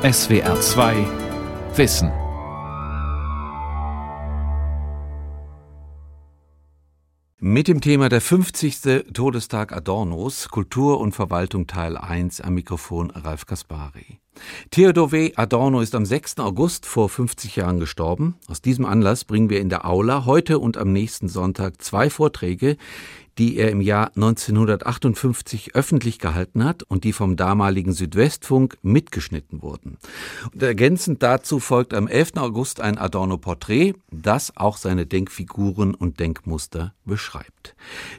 SWR 2 Wissen. Mit dem Thema der 50. Todestag Adornos, Kultur und Verwaltung Teil 1 am Mikrofon Ralf Kaspari. Theodor W. Adorno ist am 6. August vor 50 Jahren gestorben. Aus diesem Anlass bringen wir in der Aula heute und am nächsten Sonntag zwei Vorträge, die er im Jahr 1958 öffentlich gehalten hat und die vom damaligen Südwestfunk mitgeschnitten wurden. Und ergänzend dazu folgt am 11. August ein Adorno-Porträt, das auch seine Denkfiguren und Denkmuster beschreibt.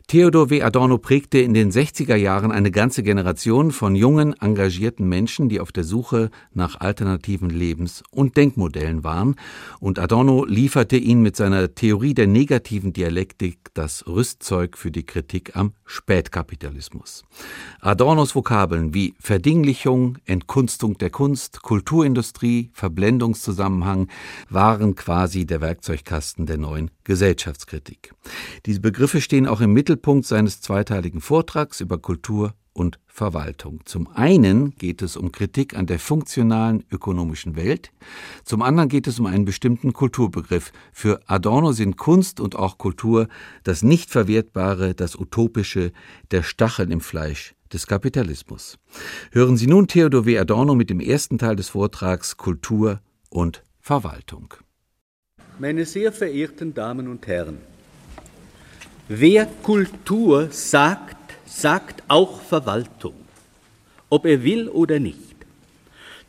Theodor W. Adorno prägte in den 60er Jahren eine ganze Generation von jungen, engagierten Menschen, die auf der Suche nach alternativen Lebens- und Denkmodellen waren, und Adorno lieferte ihnen mit seiner Theorie der negativen Dialektik das Rüstzeug für die Kritik am Spätkapitalismus. Adornos Vokabeln wie Verdinglichung, Entkunstung der Kunst, Kulturindustrie, Verblendungszusammenhang waren quasi der Werkzeugkasten der neuen Gesellschaftskritik. Diese Begriffe stehen auch im Mittelpunkt seines zweiteiligen Vortrags über Kultur und Verwaltung. Zum einen geht es um Kritik an der funktionalen ökonomischen Welt, zum anderen geht es um einen bestimmten Kulturbegriff. Für Adorno sind Kunst und auch Kultur das Nichtverwertbare, das Utopische, der Stachel im Fleisch des Kapitalismus. Hören Sie nun Theodor W. Adorno mit dem ersten Teil des Vortrags Kultur und Verwaltung. Meine sehr verehrten Damen und Herren, wer Kultur sagt, sagt auch Verwaltung, ob er will oder nicht.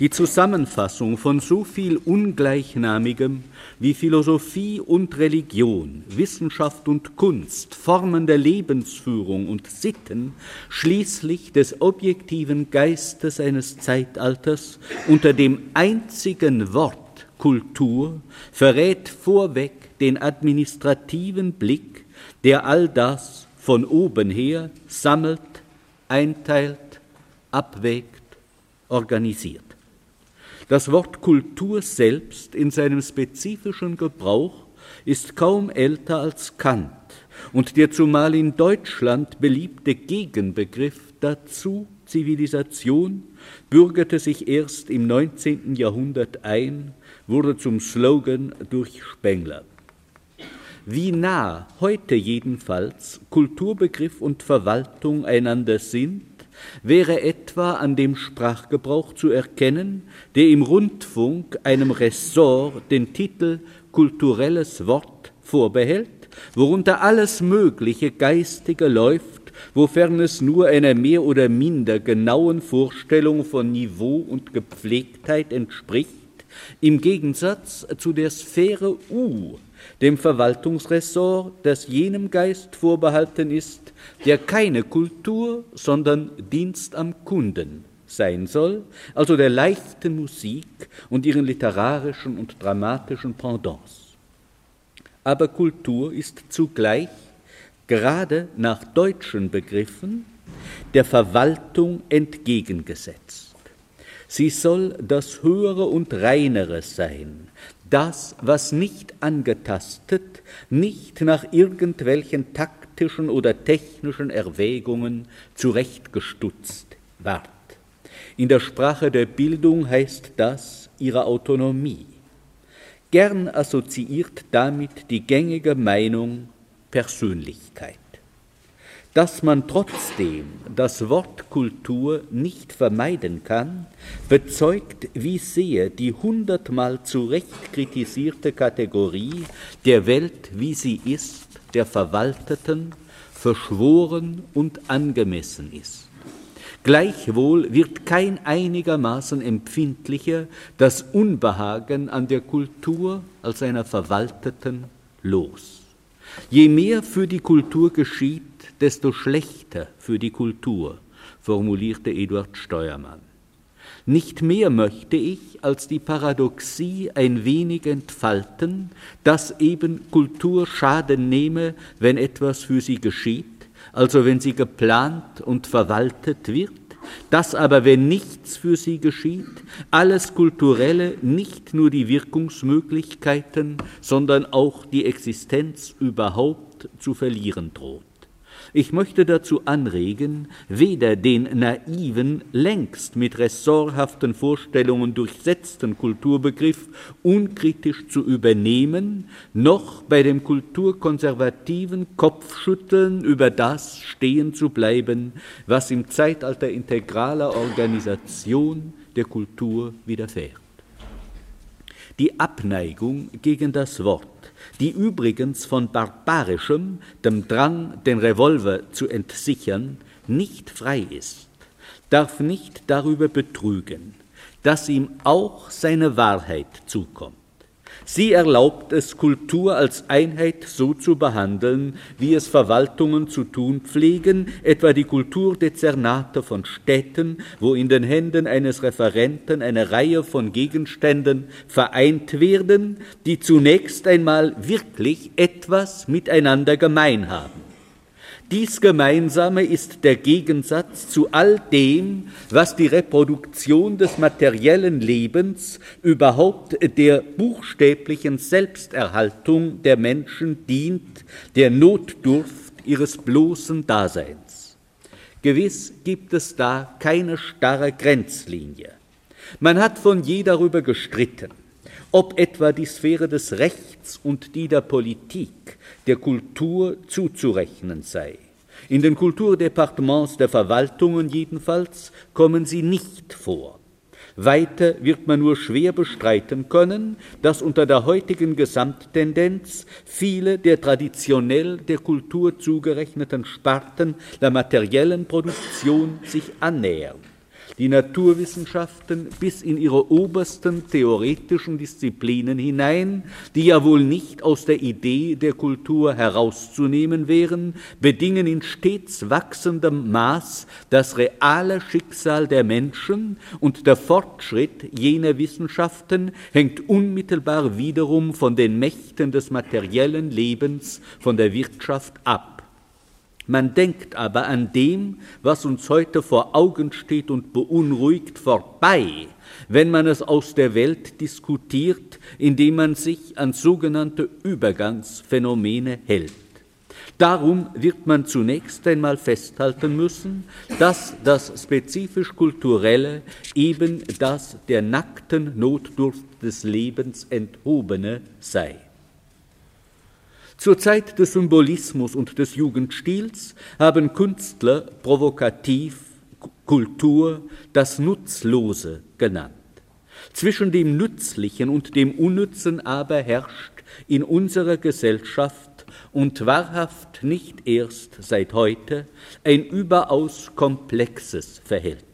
Die Zusammenfassung von so viel Ungleichnamigem wie Philosophie und Religion, Wissenschaft und Kunst, Formen der Lebensführung und Sitten, schließlich des objektiven Geistes eines Zeitalters unter dem einzigen Wort Kultur, verrät vorweg den administrativen Blick, der all das von oben her sammelt, einteilt, abwägt, organisiert. Das Wort Kultur selbst in seinem spezifischen Gebrauch ist kaum älter als Kant und der zumal in Deutschland beliebte Gegenbegriff dazu, Zivilisation, bürgerte sich erst im 19. Jahrhundert ein, wurde zum Slogan durch Spengler. Wie nah heute jedenfalls Kulturbegriff und Verwaltung einander sind, wäre etwa an dem Sprachgebrauch zu erkennen, der im Rundfunk einem Ressort den Titel kulturelles Wort vorbehält, worunter alles Mögliche Geistige läuft, wofern es nur einer mehr oder minder genauen Vorstellung von Niveau und Gepflegtheit entspricht, im Gegensatz zu der Sphäre U, dem Verwaltungsressort, das jenem Geist vorbehalten ist, der keine Kultur, sondern Dienst am Kunden sein soll, also der leichten Musik und ihren literarischen und dramatischen Pendants. Aber Kultur ist zugleich, gerade nach deutschen Begriffen, der Verwaltung entgegengesetzt. Sie soll das Höhere und Reinere sein, das, was nicht angetastet, nicht nach irgendwelchen taktischen oder technischen Erwägungen zurechtgestutzt ward. In der Sprache der Bildung heißt das ihre Autonomie. Gern assoziiert damit die gängige Meinung Persönlichkeit dass man trotzdem das Wort Kultur nicht vermeiden kann, bezeugt wie sehr die hundertmal zu Recht kritisierte Kategorie der Welt, wie sie ist, der Verwalteten, verschworen und angemessen ist. Gleichwohl wird kein einigermaßen empfindlicher das Unbehagen an der Kultur als einer Verwalteten los. Je mehr für die Kultur geschieht, desto schlechter für die Kultur, formulierte Eduard Steuermann. Nicht mehr möchte ich als die Paradoxie ein wenig entfalten, dass eben Kultur Schaden nehme, wenn etwas für sie geschieht, also wenn sie geplant und verwaltet wird, dass aber, wenn nichts für sie geschieht, alles Kulturelle nicht nur die Wirkungsmöglichkeiten, sondern auch die Existenz überhaupt zu verlieren droht. Ich möchte dazu anregen, weder den naiven, längst mit ressorthaften Vorstellungen durchsetzten Kulturbegriff unkritisch zu übernehmen, noch bei dem kulturkonservativen Kopfschütteln über das stehen zu bleiben, was im Zeitalter integraler Organisation der Kultur widerfährt. Die Abneigung gegen das Wort die übrigens von barbarischem, dem Drang, den Revolver zu entsichern, nicht frei ist, darf nicht darüber betrügen, dass ihm auch seine Wahrheit zukommt. Sie erlaubt es, Kultur als Einheit so zu behandeln, wie es Verwaltungen zu tun pflegen, etwa die Kulturdezernate von Städten, wo in den Händen eines Referenten eine Reihe von Gegenständen vereint werden, die zunächst einmal wirklich etwas miteinander gemein haben. Dies Gemeinsame ist der Gegensatz zu all dem, was die Reproduktion des materiellen Lebens, überhaupt der buchstäblichen Selbsterhaltung der Menschen dient, der Notdurft ihres bloßen Daseins. Gewiss gibt es da keine starre Grenzlinie. Man hat von je darüber gestritten, ob etwa die Sphäre des Rechts und die der Politik der Kultur zuzurechnen sei. In den Kulturdepartements der Verwaltungen jedenfalls kommen sie nicht vor. Weiter wird man nur schwer bestreiten können, dass unter der heutigen Gesamttendenz viele der traditionell der Kultur zugerechneten Sparten der materiellen Produktion sich annähern die Naturwissenschaften bis in ihre obersten theoretischen Disziplinen hinein, die ja wohl nicht aus der Idee der Kultur herauszunehmen wären, bedingen in stets wachsendem Maß das reale Schicksal der Menschen und der Fortschritt jener Wissenschaften hängt unmittelbar wiederum von den Mächten des materiellen Lebens, von der Wirtschaft ab. Man denkt aber an dem, was uns heute vor Augen steht und beunruhigt, vorbei, wenn man es aus der Welt diskutiert, indem man sich an sogenannte Übergangsphänomene hält. Darum wird man zunächst einmal festhalten müssen, dass das spezifisch Kulturelle eben das der nackten Notdurft des Lebens enthobene sei. Zur Zeit des Symbolismus und des Jugendstils haben Künstler provokativ Kultur das Nutzlose genannt. Zwischen dem Nützlichen und dem Unnützen aber herrscht in unserer Gesellschaft und wahrhaft nicht erst seit heute ein überaus komplexes Verhältnis.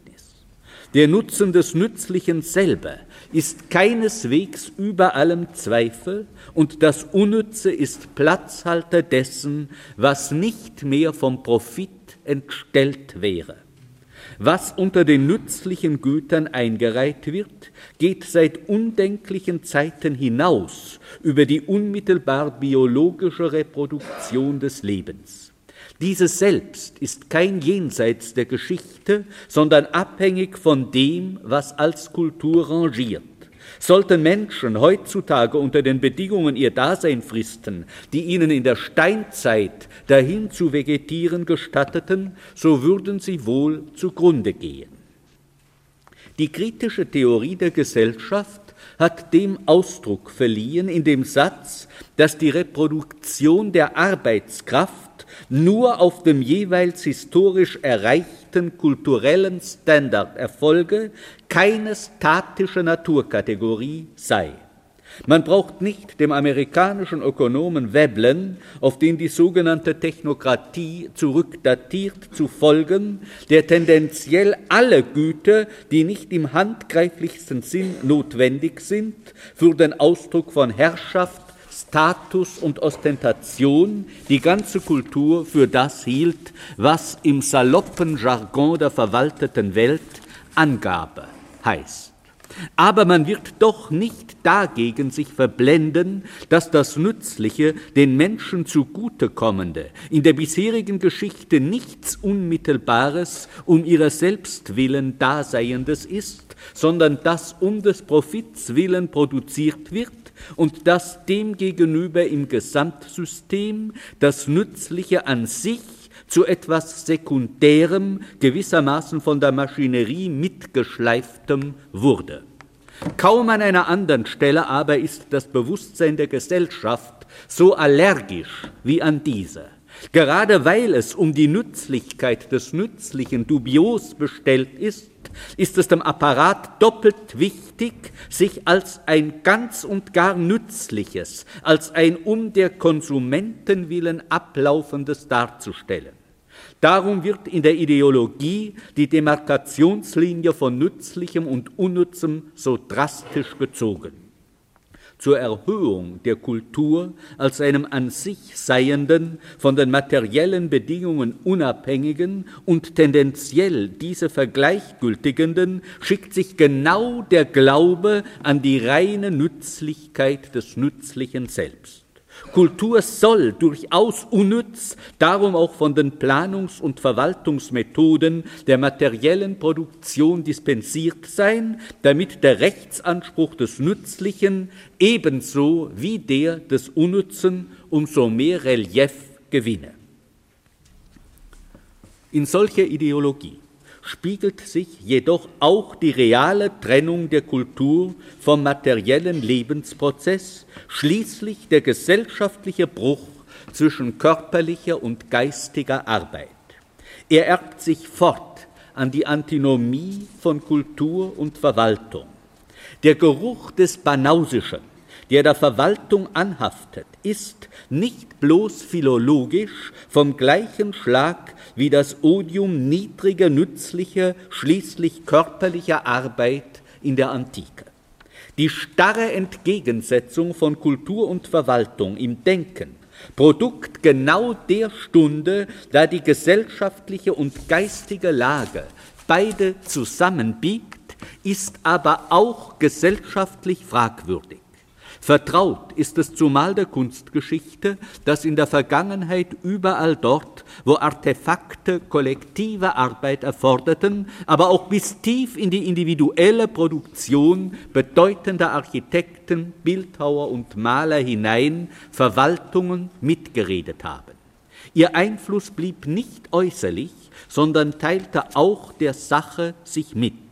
Der Nutzen des Nützlichen selber ist keineswegs über allem Zweifel, und das Unnütze ist Platzhalter dessen, was nicht mehr vom Profit entstellt wäre. Was unter den nützlichen Gütern eingereiht wird, geht seit undenklichen Zeiten hinaus über die unmittelbar biologische Reproduktion des Lebens. Dieses selbst ist kein Jenseits der Geschichte, sondern abhängig von dem, was als Kultur rangiert. Sollten Menschen heutzutage unter den Bedingungen ihr Dasein fristen, die ihnen in der Steinzeit dahin zu vegetieren gestatteten, so würden sie wohl zugrunde gehen. Die kritische Theorie der Gesellschaft hat dem Ausdruck verliehen in dem Satz, dass die Reproduktion der Arbeitskraft nur auf dem jeweils historisch erreichten kulturellen Standard erfolge, keine statische Naturkategorie sei. Man braucht nicht dem amerikanischen Ökonomen Veblen, auf den die sogenannte Technokratie zurückdatiert, zu folgen, der tendenziell alle Güter, die nicht im handgreiflichsten Sinn notwendig sind, für den Ausdruck von Herrschaft, Status und Ostentation die ganze Kultur für das hielt, was im saloppen Jargon der verwalteten Welt Angabe heißt. Aber man wird doch nicht dagegen sich verblenden, dass das Nützliche, den Menschen zugutekommende, in der bisherigen Geschichte nichts Unmittelbares um ihrer selbst willen Daseiendes ist, sondern das um des Profits willen produziert wird und dass demgegenüber im Gesamtsystem das Nützliche an sich zu etwas Sekundärem, gewissermaßen von der Maschinerie mitgeschleiftem wurde. Kaum an einer anderen Stelle aber ist das Bewusstsein der Gesellschaft so allergisch wie an dieser. Gerade weil es um die Nützlichkeit des Nützlichen dubios bestellt ist, ist es dem Apparat doppelt wichtig, sich als ein ganz und gar nützliches, als ein um der Konsumenten willen ablaufendes darzustellen. Darum wird in der Ideologie die Demarkationslinie von Nützlichem und Unnützem so drastisch gezogen zur Erhöhung der Kultur als einem an sich seienden, von den materiellen Bedingungen unabhängigen und tendenziell diese vergleichgültigenden, schickt sich genau der Glaube an die reine Nützlichkeit des Nützlichen selbst. Kultur soll durchaus unnütz, darum auch von den Planungs- und Verwaltungsmethoden der materiellen Produktion dispensiert sein, damit der Rechtsanspruch des Nützlichen ebenso wie der des Unnützen umso mehr Relief gewinne. In solcher Ideologie spiegelt sich jedoch auch die reale Trennung der Kultur vom materiellen Lebensprozess, schließlich der gesellschaftliche Bruch zwischen körperlicher und geistiger Arbeit. Er erbt sich fort an die Antinomie von Kultur und Verwaltung. Der Geruch des Banausischen, der der Verwaltung anhaftet, ist nicht bloß philologisch vom gleichen Schlag wie das Odium niedriger, nützlicher, schließlich körperlicher Arbeit in der Antike. Die starre Entgegensetzung von Kultur und Verwaltung im Denken, Produkt genau der Stunde, da die gesellschaftliche und geistige Lage beide zusammenbiegt, ist aber auch gesellschaftlich fragwürdig. Vertraut ist es zumal der Kunstgeschichte, dass in der Vergangenheit überall dort, wo Artefakte kollektive Arbeit erforderten, aber auch bis tief in die individuelle Produktion bedeutender Architekten, Bildhauer und Maler hinein Verwaltungen mitgeredet haben. Ihr Einfluss blieb nicht äußerlich, sondern teilte auch der Sache sich mit.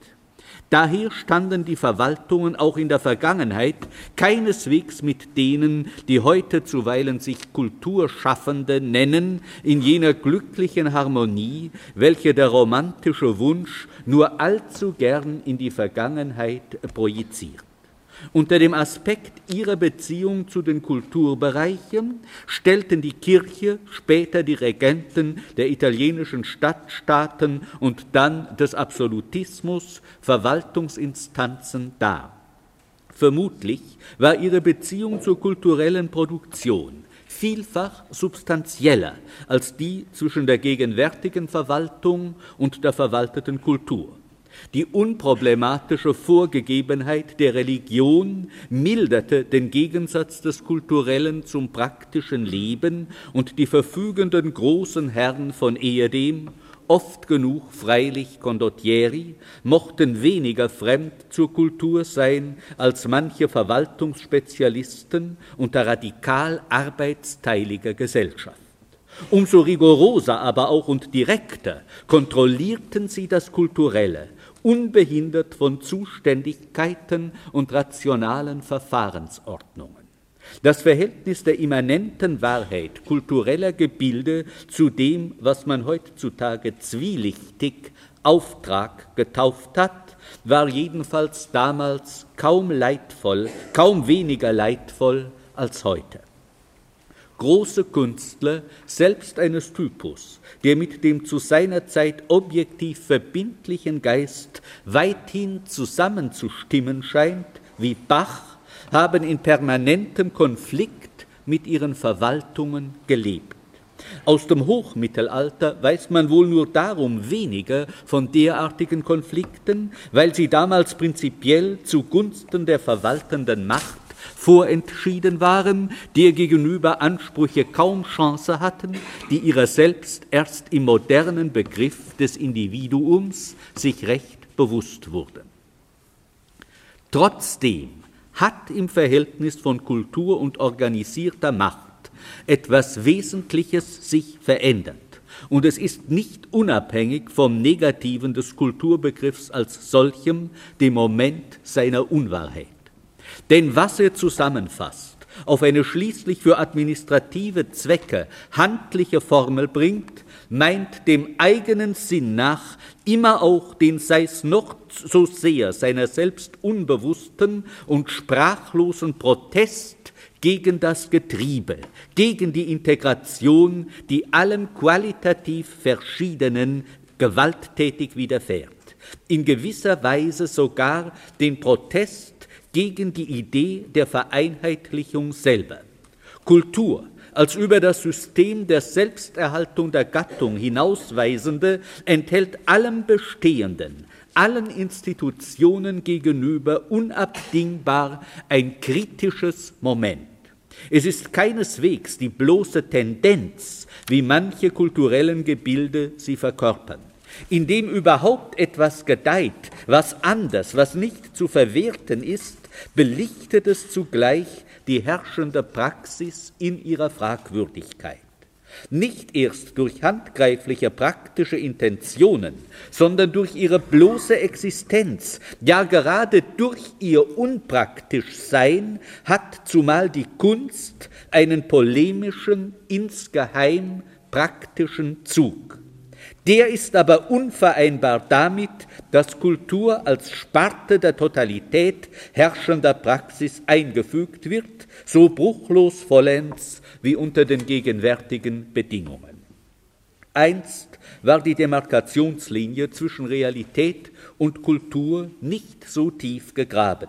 Daher standen die Verwaltungen auch in der Vergangenheit keineswegs mit denen, die heute zuweilen sich Kulturschaffende nennen, in jener glücklichen Harmonie, welche der romantische Wunsch nur allzu gern in die Vergangenheit projiziert. Unter dem Aspekt ihrer Beziehung zu den Kulturbereichen stellten die Kirche, später die Regenten der italienischen Stadtstaaten und dann des Absolutismus Verwaltungsinstanzen dar. Vermutlich war ihre Beziehung zur kulturellen Produktion vielfach substanzieller als die zwischen der gegenwärtigen Verwaltung und der verwalteten Kultur. Die unproblematische Vorgegebenheit der Religion milderte den Gegensatz des kulturellen zum praktischen Leben und die verfügenden großen Herren von ehedem, oft genug freilich Condottieri, mochten weniger fremd zur Kultur sein als manche Verwaltungsspezialisten unter radikal arbeitsteiliger Gesellschaft. Umso rigoroser aber auch und direkter kontrollierten sie das Kulturelle, unbehindert von Zuständigkeiten und rationalen Verfahrensordnungen. Das Verhältnis der immanenten Wahrheit kultureller Gebilde zu dem, was man heutzutage zwielichtig Auftrag getauft hat, war jedenfalls damals kaum leidvoll, kaum weniger leidvoll als heute große Künstler, selbst eines Typus, der mit dem zu seiner Zeit objektiv verbindlichen Geist weithin zusammenzustimmen scheint, wie Bach, haben in permanentem Konflikt mit ihren Verwaltungen gelebt. Aus dem Hochmittelalter weiß man wohl nur darum weniger von derartigen Konflikten, weil sie damals prinzipiell zugunsten der verwaltenden Macht vorentschieden waren, der gegenüber Ansprüche kaum Chance hatten, die ihrer selbst erst im modernen Begriff des Individuums sich recht bewusst wurden. Trotzdem hat im Verhältnis von Kultur und organisierter Macht etwas Wesentliches sich verändert und es ist nicht unabhängig vom Negativen des Kulturbegriffs als solchem dem Moment seiner Unwahrheit. Denn was er zusammenfasst, auf eine schließlich für administrative Zwecke handliche Formel bringt, meint dem eigenen Sinn nach immer auch den sei's noch so sehr seiner selbst unbewussten und sprachlosen Protest gegen das Getriebe, gegen die Integration, die allem qualitativ Verschiedenen gewalttätig widerfährt, in gewisser Weise sogar den Protest gegen die Idee der Vereinheitlichung selber. Kultur als über das System der Selbsterhaltung der Gattung hinausweisende enthält allem Bestehenden, allen Institutionen gegenüber unabdingbar ein kritisches Moment. Es ist keineswegs die bloße Tendenz, wie manche kulturellen Gebilde sie verkörpern in dem überhaupt etwas gedeiht, was anders, was nicht zu verwerten ist, belichtet es zugleich die herrschende Praxis in ihrer Fragwürdigkeit. Nicht erst durch handgreifliche praktische Intentionen, sondern durch ihre bloße Existenz, ja gerade durch ihr unpraktisch Sein hat zumal die Kunst einen polemischen, insgeheim praktischen Zug. Der ist aber unvereinbar damit, dass Kultur als Sparte der Totalität herrschender Praxis eingefügt wird, so bruchlos vollends wie unter den gegenwärtigen Bedingungen. Einst war die Demarkationslinie zwischen Realität und Kultur nicht so tief gegraben.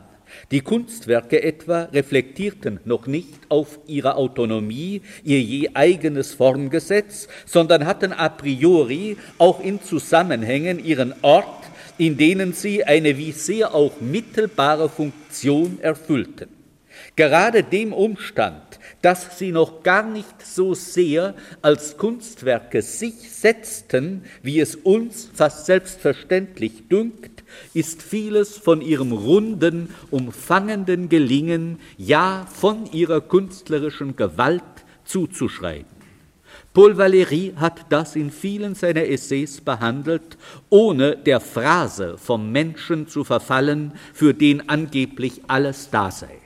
Die Kunstwerke etwa reflektierten noch nicht auf ihre Autonomie ihr je eigenes Formgesetz, sondern hatten a priori auch in Zusammenhängen ihren Ort, in denen sie eine wie sehr auch mittelbare Funktion erfüllten. Gerade dem Umstand, dass sie noch gar nicht so sehr als Kunstwerke sich setzten, wie es uns fast selbstverständlich dünkt, ist vieles von ihrem runden, umfangenden Gelingen, ja von ihrer künstlerischen Gewalt zuzuschreiben. Paul Valéry hat das in vielen seiner Essays behandelt, ohne der Phrase vom Menschen zu verfallen, für den angeblich alles da sei.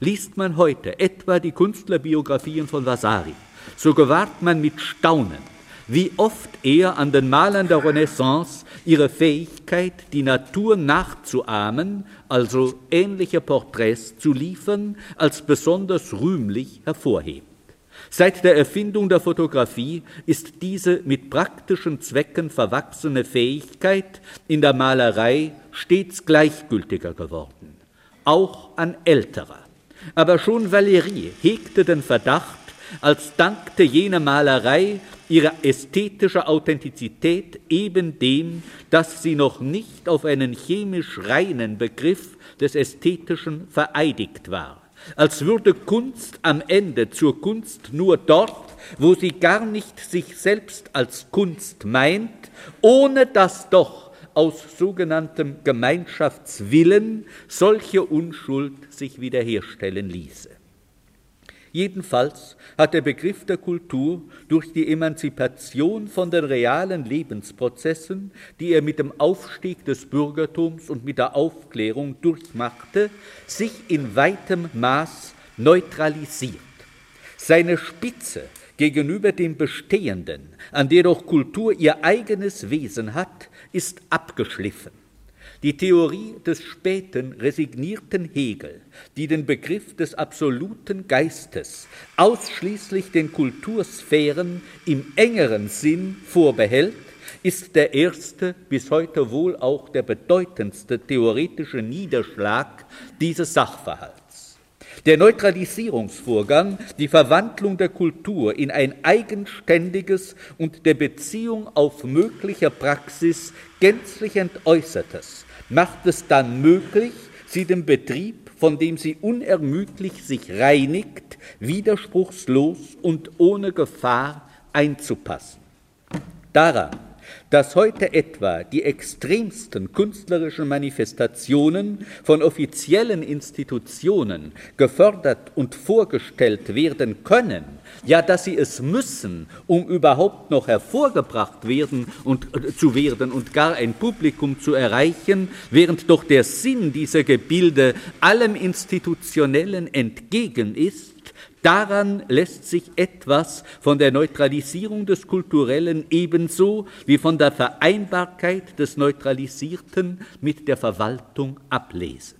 Liest man heute etwa die Künstlerbiografien von Vasari, so gewahrt man mit Staunen, wie oft er an den Malern der Renaissance ihre Fähigkeit, die Natur nachzuahmen, also ähnliche Porträts zu liefern, als besonders rühmlich hervorhebt. Seit der Erfindung der Fotografie ist diese mit praktischen Zwecken verwachsene Fähigkeit in der Malerei stets gleichgültiger geworden, auch an älterer. Aber schon Valéry hegte den Verdacht, als dankte jene Malerei ihre ästhetische Authentizität eben dem, dass sie noch nicht auf einen chemisch reinen Begriff des Ästhetischen vereidigt war, als würde Kunst am Ende zur Kunst nur dort, wo sie gar nicht sich selbst als Kunst meint, ohne dass doch aus sogenanntem Gemeinschaftswillen solche Unschuld sich wiederherstellen ließe. Jedenfalls hat der Begriff der Kultur durch die Emanzipation von den realen Lebensprozessen, die er mit dem Aufstieg des Bürgertums und mit der Aufklärung durchmachte, sich in weitem Maß neutralisiert. Seine Spitze gegenüber dem Bestehenden, an der doch Kultur ihr eigenes Wesen hat, ist abgeschliffen. Die Theorie des späten resignierten Hegel, die den Begriff des absoluten Geistes ausschließlich den Kultursphären im engeren Sinn vorbehält, ist der erste, bis heute wohl auch der bedeutendste theoretische Niederschlag dieses Sachverhalts. Der Neutralisierungsvorgang, die Verwandlung der Kultur in ein eigenständiges und der Beziehung auf mögliche Praxis gänzlich entäußertes, macht es dann möglich, sie dem Betrieb, von dem sie unermüdlich sich reinigt, widerspruchslos und ohne Gefahr einzupassen. Daran, dass heute etwa die extremsten künstlerischen Manifestationen von offiziellen Institutionen gefördert und vorgestellt werden können, ja, dass sie es müssen, um überhaupt noch hervorgebracht werden und äh, zu werden und gar ein Publikum zu erreichen, während doch der Sinn dieser Gebilde allem Institutionellen entgegen ist, Daran lässt sich etwas von der Neutralisierung des Kulturellen ebenso wie von der Vereinbarkeit des Neutralisierten mit der Verwaltung ablesen.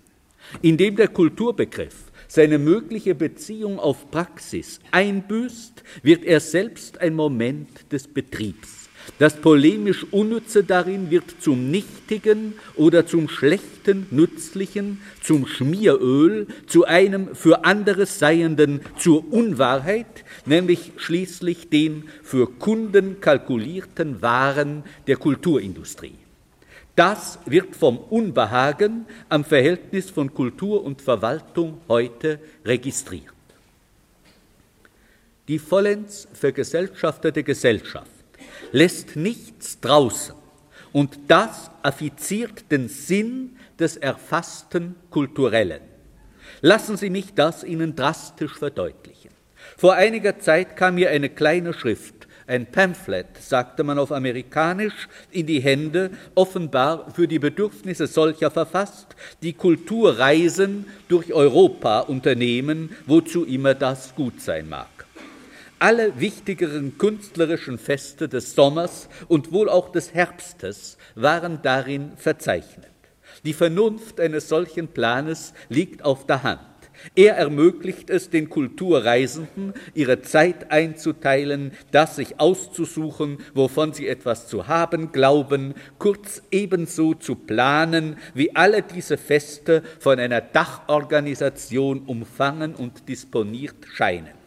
Indem der Kulturbegriff seine mögliche Beziehung auf Praxis einbüßt, wird er selbst ein Moment des Betriebs. Das polemisch Unnütze darin wird zum Nichtigen oder zum Schlechten Nützlichen, zum Schmieröl, zu einem für anderes Seienden, zur Unwahrheit, nämlich schließlich den für Kunden kalkulierten Waren der Kulturindustrie. Das wird vom Unbehagen am Verhältnis von Kultur und Verwaltung heute registriert. Die vollends vergesellschaftete Gesellschaft lässt nichts draußen. Und das affiziert den Sinn des erfassten Kulturellen. Lassen Sie mich das Ihnen drastisch verdeutlichen. Vor einiger Zeit kam mir eine kleine Schrift, ein Pamphlet, sagte man auf Amerikanisch, in die Hände, offenbar für die Bedürfnisse solcher verfasst, die Kulturreisen durch Europa unternehmen, wozu immer das gut sein mag alle wichtigeren künstlerischen Feste des Sommers und wohl auch des Herbstes waren darin verzeichnet. Die Vernunft eines solchen Planes liegt auf der Hand. Er ermöglicht es den Kulturreisenden, ihre Zeit einzuteilen, das sich auszusuchen, wovon sie etwas zu haben glauben, kurz ebenso zu planen, wie alle diese Feste von einer Dachorganisation umfangen und disponiert scheinen.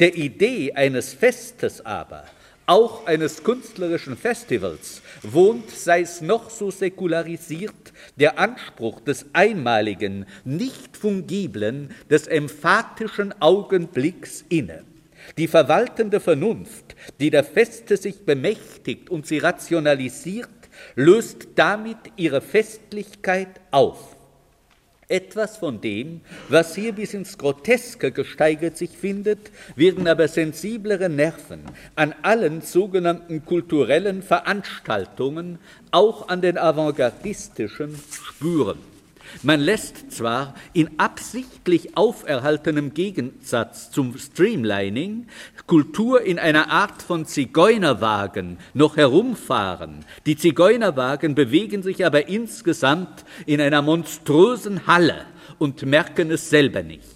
Der Idee eines Festes aber, auch eines künstlerischen Festivals, wohnt, sei es noch so säkularisiert, der Anspruch des einmaligen, nicht fungiblen, des emphatischen Augenblicks inne. Die verwaltende Vernunft, die der Feste sich bemächtigt und sie rationalisiert, löst damit ihre Festlichkeit auf. Etwas von dem, was hier bis ins Groteske gesteigert sich findet, werden aber sensiblere Nerven an allen sogenannten kulturellen Veranstaltungen, auch an den avantgardistischen, spüren. Man lässt zwar in absichtlich auferhaltenem Gegensatz zum Streamlining Kultur in einer Art von Zigeunerwagen noch herumfahren. Die Zigeunerwagen bewegen sich aber insgesamt in einer monströsen Halle und merken es selber nicht.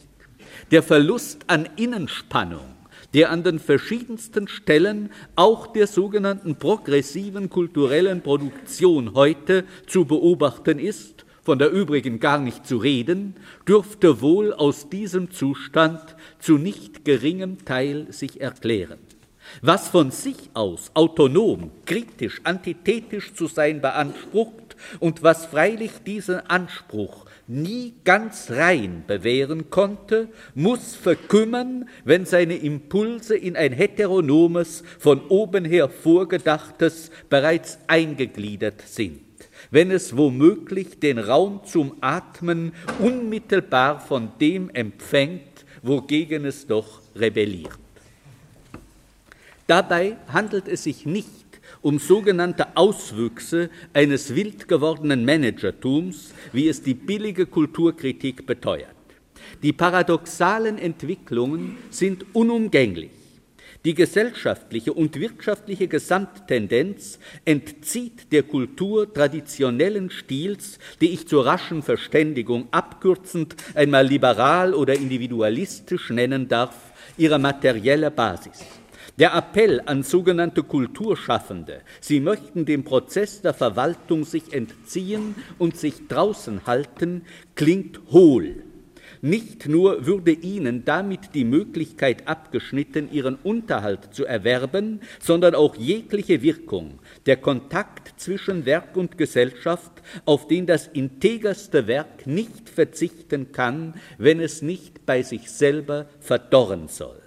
Der Verlust an Innenspannung der an den verschiedensten Stellen auch der sogenannten progressiven kulturellen Produktion heute zu beobachten ist, von der übrigen gar nicht zu reden, dürfte wohl aus diesem Zustand zu nicht geringem Teil sich erklären. Was von sich aus autonom, kritisch, antithetisch zu sein beansprucht und was freilich diesen Anspruch nie ganz rein bewähren konnte, muss verkümmern, wenn seine Impulse in ein heteronomes, von oben her vorgedachtes bereits eingegliedert sind wenn es womöglich den Raum zum Atmen unmittelbar von dem empfängt, wogegen es doch rebelliert. Dabei handelt es sich nicht um sogenannte Auswüchse eines wild gewordenen Managertums, wie es die billige Kulturkritik beteuert. Die paradoxalen Entwicklungen sind unumgänglich. Die gesellschaftliche und wirtschaftliche Gesamttendenz entzieht der Kultur traditionellen Stils, die ich zur raschen Verständigung abkürzend einmal liberal oder individualistisch nennen darf, ihre materielle Basis. Der Appell an sogenannte Kulturschaffende, sie möchten dem Prozess der Verwaltung sich entziehen und sich draußen halten, klingt hohl. Nicht nur würde ihnen damit die Möglichkeit abgeschnitten, ihren Unterhalt zu erwerben, sondern auch jegliche Wirkung, der Kontakt zwischen Werk und Gesellschaft, auf den das integerste Werk nicht verzichten kann, wenn es nicht bei sich selber verdorren soll.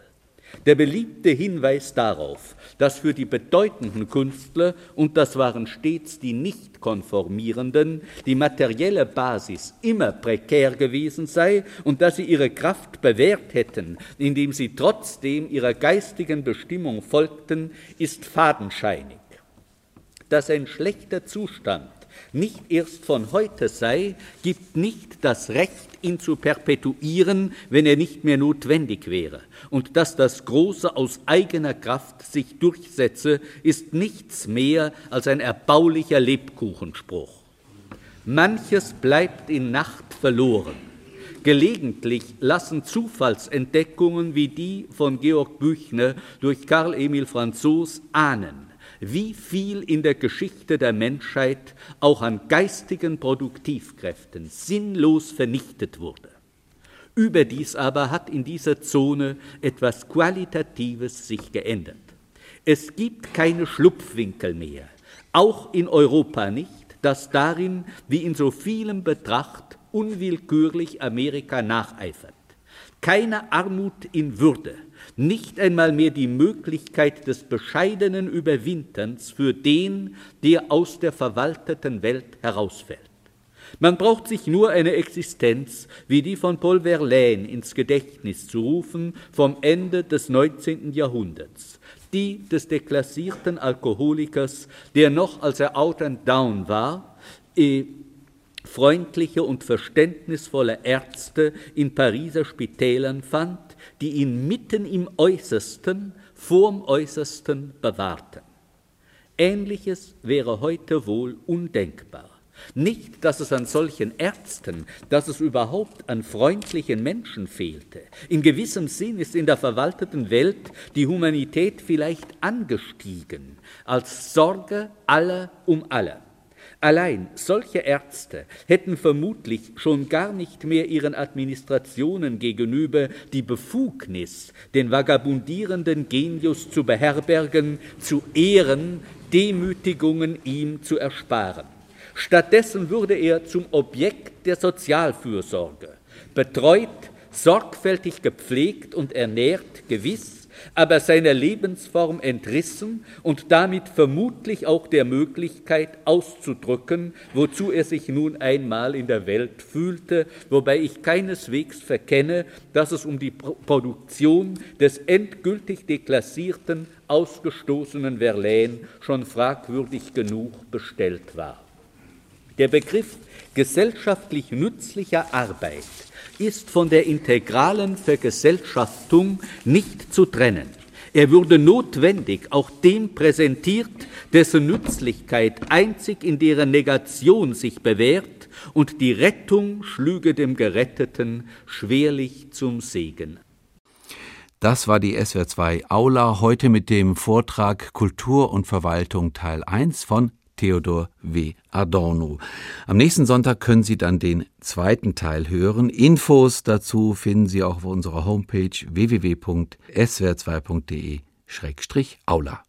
Der beliebte Hinweis darauf, dass für die bedeutenden Künstler, und das waren stets die nicht konformierenden, die materielle Basis immer prekär gewesen sei und dass sie ihre Kraft bewährt hätten, indem sie trotzdem ihrer geistigen Bestimmung folgten, ist fadenscheinig. Dass ein schlechter Zustand nicht erst von heute sei, gibt nicht das Recht, ihn zu perpetuieren, wenn er nicht mehr notwendig wäre. Und dass das Große aus eigener Kraft sich durchsetze, ist nichts mehr als ein erbaulicher Lebkuchenspruch. Manches bleibt in Nacht verloren. Gelegentlich lassen Zufallsentdeckungen wie die von Georg Büchner durch Karl Emil Franzos ahnen, wie viel in der Geschichte der Menschheit auch an geistigen Produktivkräften sinnlos vernichtet wurde. Überdies aber hat in dieser Zone etwas Qualitatives sich geändert. Es gibt keine Schlupfwinkel mehr, auch in Europa nicht, das darin, wie in so vielem Betracht, unwillkürlich Amerika nacheifert. Keine Armut in Würde, nicht einmal mehr die Möglichkeit des bescheidenen Überwinterns für den, der aus der verwalteten Welt herausfällt. Man braucht sich nur eine Existenz wie die von Paul Verlaine ins Gedächtnis zu rufen vom Ende des 19. Jahrhunderts, die des deklassierten Alkoholikers, der noch als er out and down war, eh, freundliche und verständnisvolle Ärzte in Pariser Spitälern fand, die ihn mitten im Äußersten, vorm Äußersten bewahrten. Ähnliches wäre heute wohl undenkbar. Nicht, dass es an solchen Ärzten, dass es überhaupt an freundlichen Menschen fehlte. In gewissem Sinn ist in der verwalteten Welt die Humanität vielleicht angestiegen als Sorge aller um alle. Allein solche Ärzte hätten vermutlich schon gar nicht mehr ihren Administrationen gegenüber die Befugnis, den vagabundierenden Genius zu beherbergen, zu ehren, Demütigungen ihm zu ersparen. Stattdessen wurde er zum Objekt der Sozialfürsorge, betreut, sorgfältig gepflegt und ernährt, gewiss, aber seiner Lebensform entrissen und damit vermutlich auch der Möglichkeit auszudrücken, wozu er sich nun einmal in der Welt fühlte, wobei ich keineswegs verkenne, dass es um die Produktion des endgültig deklassierten, ausgestoßenen Verlaine schon fragwürdig genug bestellt war. Der Begriff gesellschaftlich nützlicher Arbeit ist von der integralen Vergesellschaftung nicht zu trennen. Er würde notwendig auch dem präsentiert, dessen Nützlichkeit einzig in deren Negation sich bewährt, und die Rettung schlüge dem Geretteten schwerlich zum Segen. Das war die SWR2 Aula heute mit dem Vortrag Kultur und Verwaltung Teil 1 von Theodor W. Adorno. Am nächsten Sonntag können Sie dann den zweiten Teil hören. Infos dazu finden Sie auch auf unserer Homepage www.swr2.de-aula.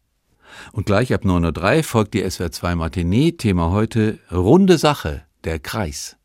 Und gleich ab 9.03 Uhr folgt die SWR2 Matinee. Thema heute Runde Sache, der Kreis.